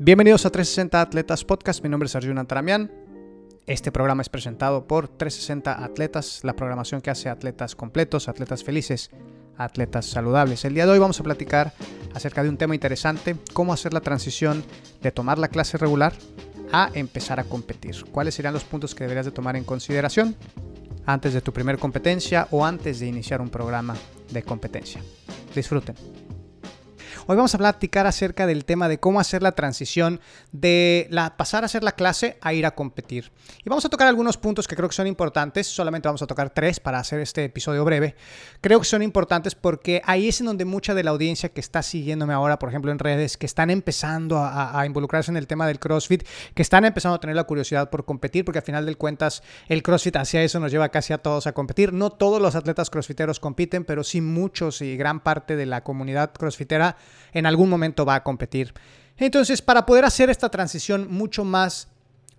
Bienvenidos a 360 Atletas Podcast, mi nombre es Arjuna Taramian. Este programa es presentado por 360 Atletas, la programación que hace atletas completos, atletas felices, atletas saludables. El día de hoy vamos a platicar acerca de un tema interesante, cómo hacer la transición de tomar la clase regular a empezar a competir. ¿Cuáles serían los puntos que deberías de tomar en consideración antes de tu primer competencia o antes de iniciar un programa de competencia? Disfruten. Hoy vamos a platicar acerca del tema de cómo hacer la transición de pasar a hacer la clase a ir a competir. Y vamos a tocar algunos puntos que creo que son importantes. Solamente vamos a tocar tres para hacer este episodio breve. Creo que son importantes porque ahí es en donde mucha de la audiencia que está siguiéndome ahora, por ejemplo, en redes, que están empezando a, a involucrarse en el tema del CrossFit, que están empezando a tener la curiosidad por competir, porque al final del cuentas el CrossFit hacia eso nos lleva casi a todos a competir. No todos los atletas crossfiteros compiten, pero sí muchos y gran parte de la comunidad crossfitera en algún momento va a competir. Entonces, para poder hacer esta transición mucho más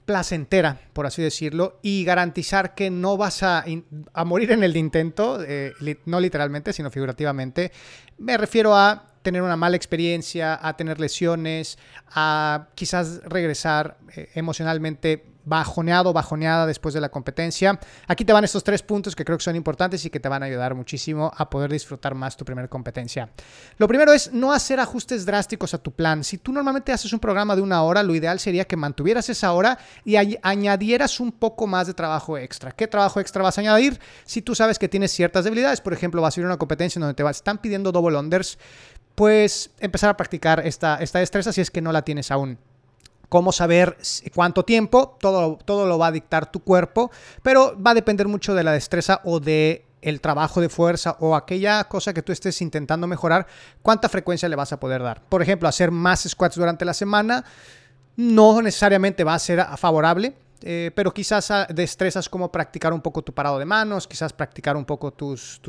placentera, por así decirlo, y garantizar que no vas a, morir en el intento, eh, no literalmente, sino figurativamente, me refiero a tener una mala experiencia, a tener lesiones, a quizás regresar eh, emocionalmente bajoneado, bajoneada después de la competencia. Aquí te van estos tres puntos que creo que son importantes y que te van a ayudar muchísimo a poder disfrutar más tu primera competencia. Lo primero es no hacer ajustes drásticos a tu plan. Si tú normalmente haces un programa de una hora, lo ideal sería que mantuvieras esa hora y añadieras un poco más de trabajo extra. ¿Qué trabajo extra vas a añadir? Si tú sabes que tienes ciertas debilidades, por ejemplo, vas a ir a una competencia donde te están pidiendo double unders, pues empezar a practicar esta, esta destreza si es que no la tienes aún cómo saber cuánto tiempo, todo, todo lo va a dictar tu cuerpo, pero va a depender mucho de la destreza o de el trabajo de fuerza o aquella cosa que tú estés intentando mejorar, cuánta frecuencia le vas a poder dar. Por ejemplo, hacer más squats durante la semana no necesariamente va a ser favorable eh, pero quizás ah, destrezas como practicar un poco tu parado de manos, quizás practicar un poco tus,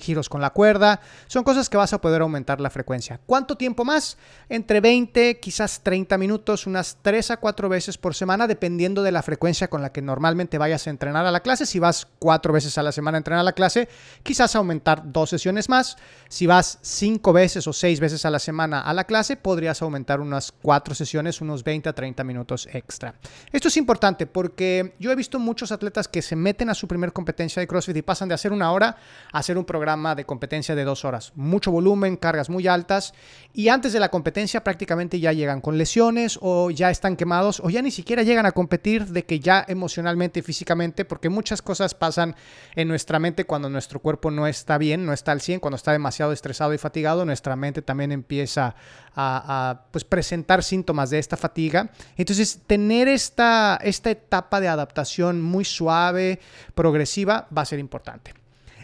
giros con la cuerda. Son cosas que vas a poder aumentar la frecuencia. ¿Cuánto tiempo más? Entre 20, quizás 30 minutos, unas 3 a 4 veces por semana, dependiendo de la frecuencia con la que normalmente vayas a entrenar a la clase. Si vas 4 veces a la semana a entrenar a la clase, quizás aumentar dos sesiones más. Si vas 5 veces o 6 veces a la semana a la clase, podrías aumentar unas 4 sesiones, unos 20 a 30 minutos extra. Esto es importante porque yo he visto muchos atletas que se meten a su primer competencia de CrossFit y pasan de hacer una hora a hacer un programa de competencia de dos horas. Mucho volumen, cargas muy altas y antes de la competencia prácticamente ya llegan con lesiones o ya están quemados o ya ni siquiera llegan a competir de que ya emocionalmente y físicamente, porque muchas cosas pasan en nuestra mente cuando nuestro cuerpo no está bien, no está al 100, cuando está demasiado estresado y fatigado, nuestra mente también empieza a, pues, presentar síntomas de esta fatiga. Entonces, tener esta, esta etapa de adaptación muy suave, progresiva, va a ser importante.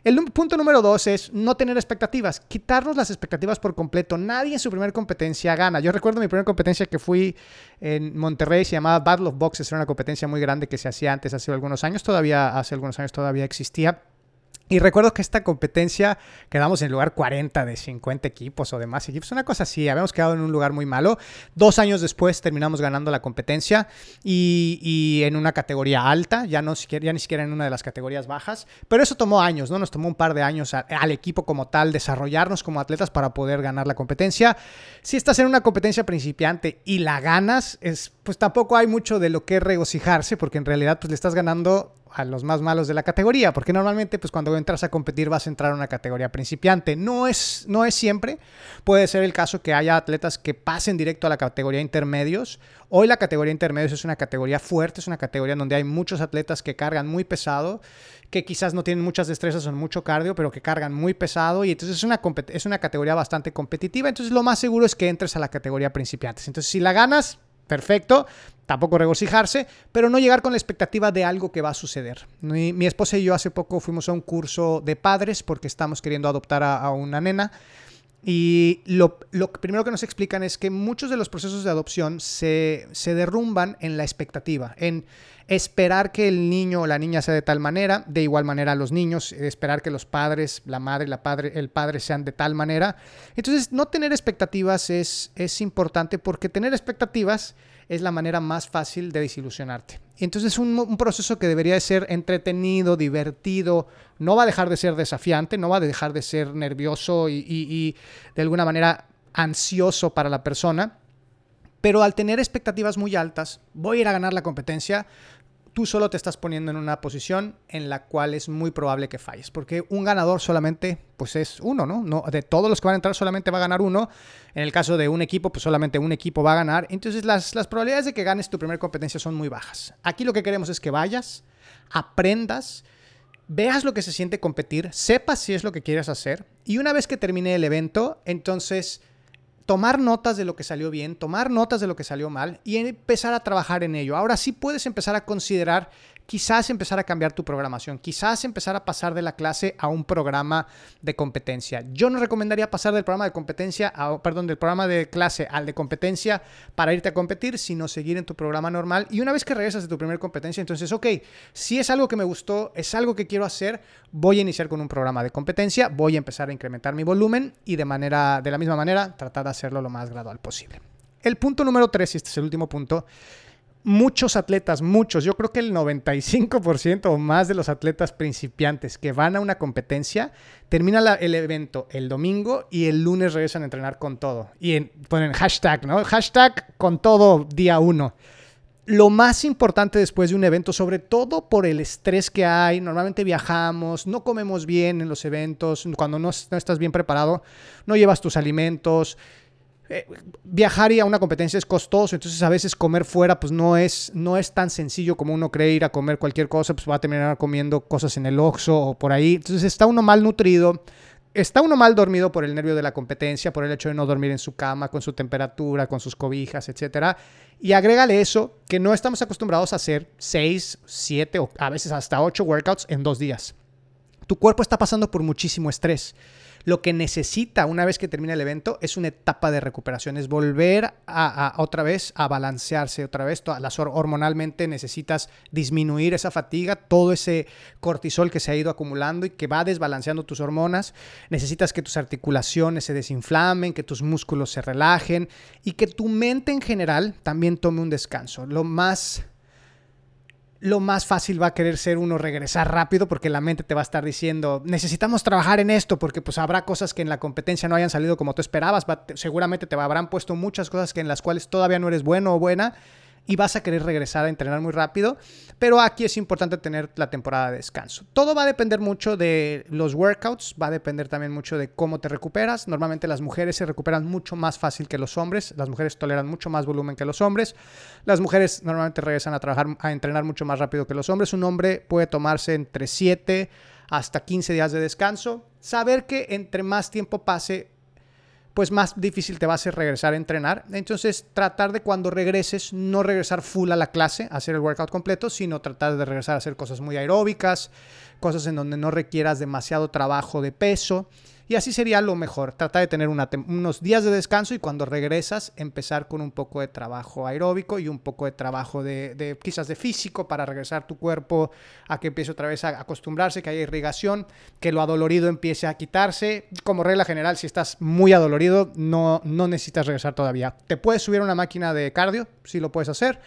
El punto número dos es no tener expectativas, quitarnos las expectativas por completo. Nadie en su primera competencia gana. Yo recuerdo mi primera competencia que fui en Monterrey, se llamaba Battle of Boxes, era una competencia muy grande que se hacía antes, hace algunos años, todavía hace algunos años todavía existía. Y recuerdo que esta competencia quedamos en el lugar 40 de 50 equipos o de más equipos, una cosa así, habíamos quedado en un lugar muy malo. Dos años después terminamos ganando la competencia y, en una categoría alta, ya, no, ya ni siquiera en una de las categorías bajas, pero eso tomó años, ¿no? Nos tomó un par de años al equipo como tal, desarrollarnos como atletas para poder ganar la competencia. Si estás en una competencia principiante y la ganas, es, pues tampoco hay mucho de lo que regocijarse, porque en realidad pues le estás ganando a los más malos de la categoría, porque normalmente pues cuando entras a competir vas a entrar a una categoría principiante. No es, no es siempre, puede ser el caso que haya atletas que pasen directo a la categoría intermedios. Hoy la categoría intermedios es una categoría fuerte, es una categoría donde hay muchos atletas que cargan muy pesado, que quizás no tienen muchas destrezas o mucho cardio, pero que cargan muy pesado y entonces es una, es una categoría bastante competitiva. Entonces lo más seguro es que entres a la categoría principiantes. Entonces si la ganas, perfecto, tampoco regocijarse, pero no llegar con la expectativa de algo que va a suceder. Mi, esposa y yo hace poco fuimos a un curso de padres porque estamos queriendo adoptar a, una nena. Y lo, primero que nos explican es que muchos de los procesos de adopción se, derrumban en la expectativa, en esperar que el niño o la niña sea de tal manera, de igual manera los niños, esperar que los padres, la madre, la padre, el padre sean de tal manera. Entonces, no tener expectativas es importante porque tener expectativas es la manera más fácil de desilusionarte. Entonces es un, proceso que debería de ser entretenido, divertido, no va a dejar de ser desafiante, no va a dejar de ser nervioso y, de alguna manera ansioso para la persona, Pero al tener expectativas muy altas, voy a ir a ganar la competencia, tú solo te estás poniendo en una posición en la cual es muy probable que falles, porque un ganador solamente pues es uno, ¿no? no de todos los que van a entrar solamente va a ganar uno. En el caso de un equipo, pues solamente un equipo va a ganar. Entonces las, las probabilidades de que ganes tu primera competencia son muy bajas. Aquí lo que queremos es que vayas, aprendas, veas lo que se siente competir, sepas si es lo que quieres hacer y una vez que termine el evento, entonces tomar notas de lo que salió bien, tomar notas de lo que salió mal y empezar a trabajar en ello. Ahora sí puedes empezar a considerar quizás empezar a cambiar tu programación, quizás empezar a pasar de la clase a un programa de competencia. Yo no recomendaría pasar del programa de competencia, a, perdón, del programa de clase al de competencia para irte a competir, sino seguir en tu programa normal. Y una vez que regresas de tu primera competencia, entonces, ok, si es algo que me gustó, es algo que quiero hacer, voy a iniciar con un programa de competencia, voy a empezar a incrementar mi volumen y de manera, de la misma manera, tratar de hacerlo lo más gradual posible. El punto número tres, y este es el último punto, muchos atletas, muchos, yo creo que el 95% o más de los atletas principiantes que van a una competencia, termina el evento el domingo y el lunes regresan a entrenar con todo. Y ponen hashtag, ¿no? Hashtag con todo día uno. Lo más importante después de un evento, sobre todo por el estrés que hay, normalmente viajamos, no comemos bien en los eventos, cuando no, no estás bien preparado, no llevas tus alimentos, eh, viajar y a una competencia es costoso, entonces a veces comer fuera pues no es, no es tan sencillo como uno cree ir a comer cualquier cosa, pues va a terminar comiendo cosas en el Oxxo o por ahí. Entonces está uno mal nutrido, está uno mal dormido por el nervio de la competencia, por el hecho de no dormir en su cama, con su temperatura, con sus cobijas, etc. Y agrégale eso, que no estamos acostumbrados a hacer 6, 7 o a veces hasta 8 workouts en dos días. Tu cuerpo está pasando por muchísimo estrés. Lo que necesita una vez que termina el evento es una etapa de recuperación, es volver a, otra vez a balancearse otra vez. Las hormonalmente necesitas disminuir esa fatiga, todo ese cortisol que se ha ido acumulando y que va desbalanceando tus hormonas. Necesitas que tus articulaciones se desinflamen, que tus músculos se relajen y que tu mente en general también tome un descanso. Lo más lo más fácil va a querer ser uno regresar rápido porque la mente te va a estar diciendo, necesitamos trabajar en esto porque pues habrá cosas que en la competencia no hayan salido como tú esperabas, seguramente te habrán puesto muchas cosas que en las cuales todavía no eres bueno o buena y vas a querer regresar a entrenar muy rápido, pero aquí es importante tener la temporada de descanso. Todo va a depender mucho de los workouts, va a depender también mucho de cómo te recuperas. Normalmente las mujeres se recuperan mucho más fácil que los hombres, las mujeres toleran mucho más volumen que los hombres. Las mujeres normalmente regresan a trabajar, a entrenar mucho más rápido que los hombres. Un hombre puede tomarse entre 7 hasta 15 días de descanso. Saber que entre más tiempo pase, pues más difícil te va a ser regresar a entrenar. Entonces, tratar de cuando regreses, no regresar full a la clase, hacer el workout completo, sino tratar de regresar a hacer cosas muy aeróbicas, cosas en donde no requieras demasiado trabajo de peso y así sería lo mejor. Trata de tener unos días de descanso y cuando regresas empezar con un poco de trabajo aeróbico y un poco de trabajo de, quizás de físico para regresar tu cuerpo a que empiece otra vez a acostumbrarse, que haya irrigación, que lo adolorido empiece a quitarse. Como regla general, si estás muy adolorido, no, no necesitas regresar todavía. Te puedes subir a una máquina de cardio, si lo puedes hacer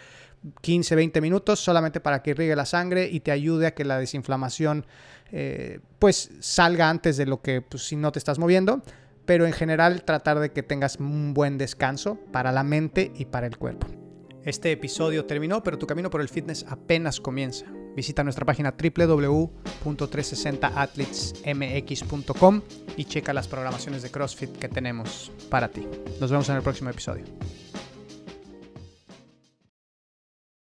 15, 20 minutos solamente para que irrigue la sangre y te ayude a que la desinflamación eh, pues salga antes de lo que pues, si no te estás moviendo. Pero en general tratar de que tengas un buen descanso para la mente y para el cuerpo. Este episodio terminó, pero tu camino por el fitness apenas comienza. Visita nuestra página www.360athletesmx.com y checa las programaciones de CrossFit que tenemos para ti. Nos vemos en el próximo episodio.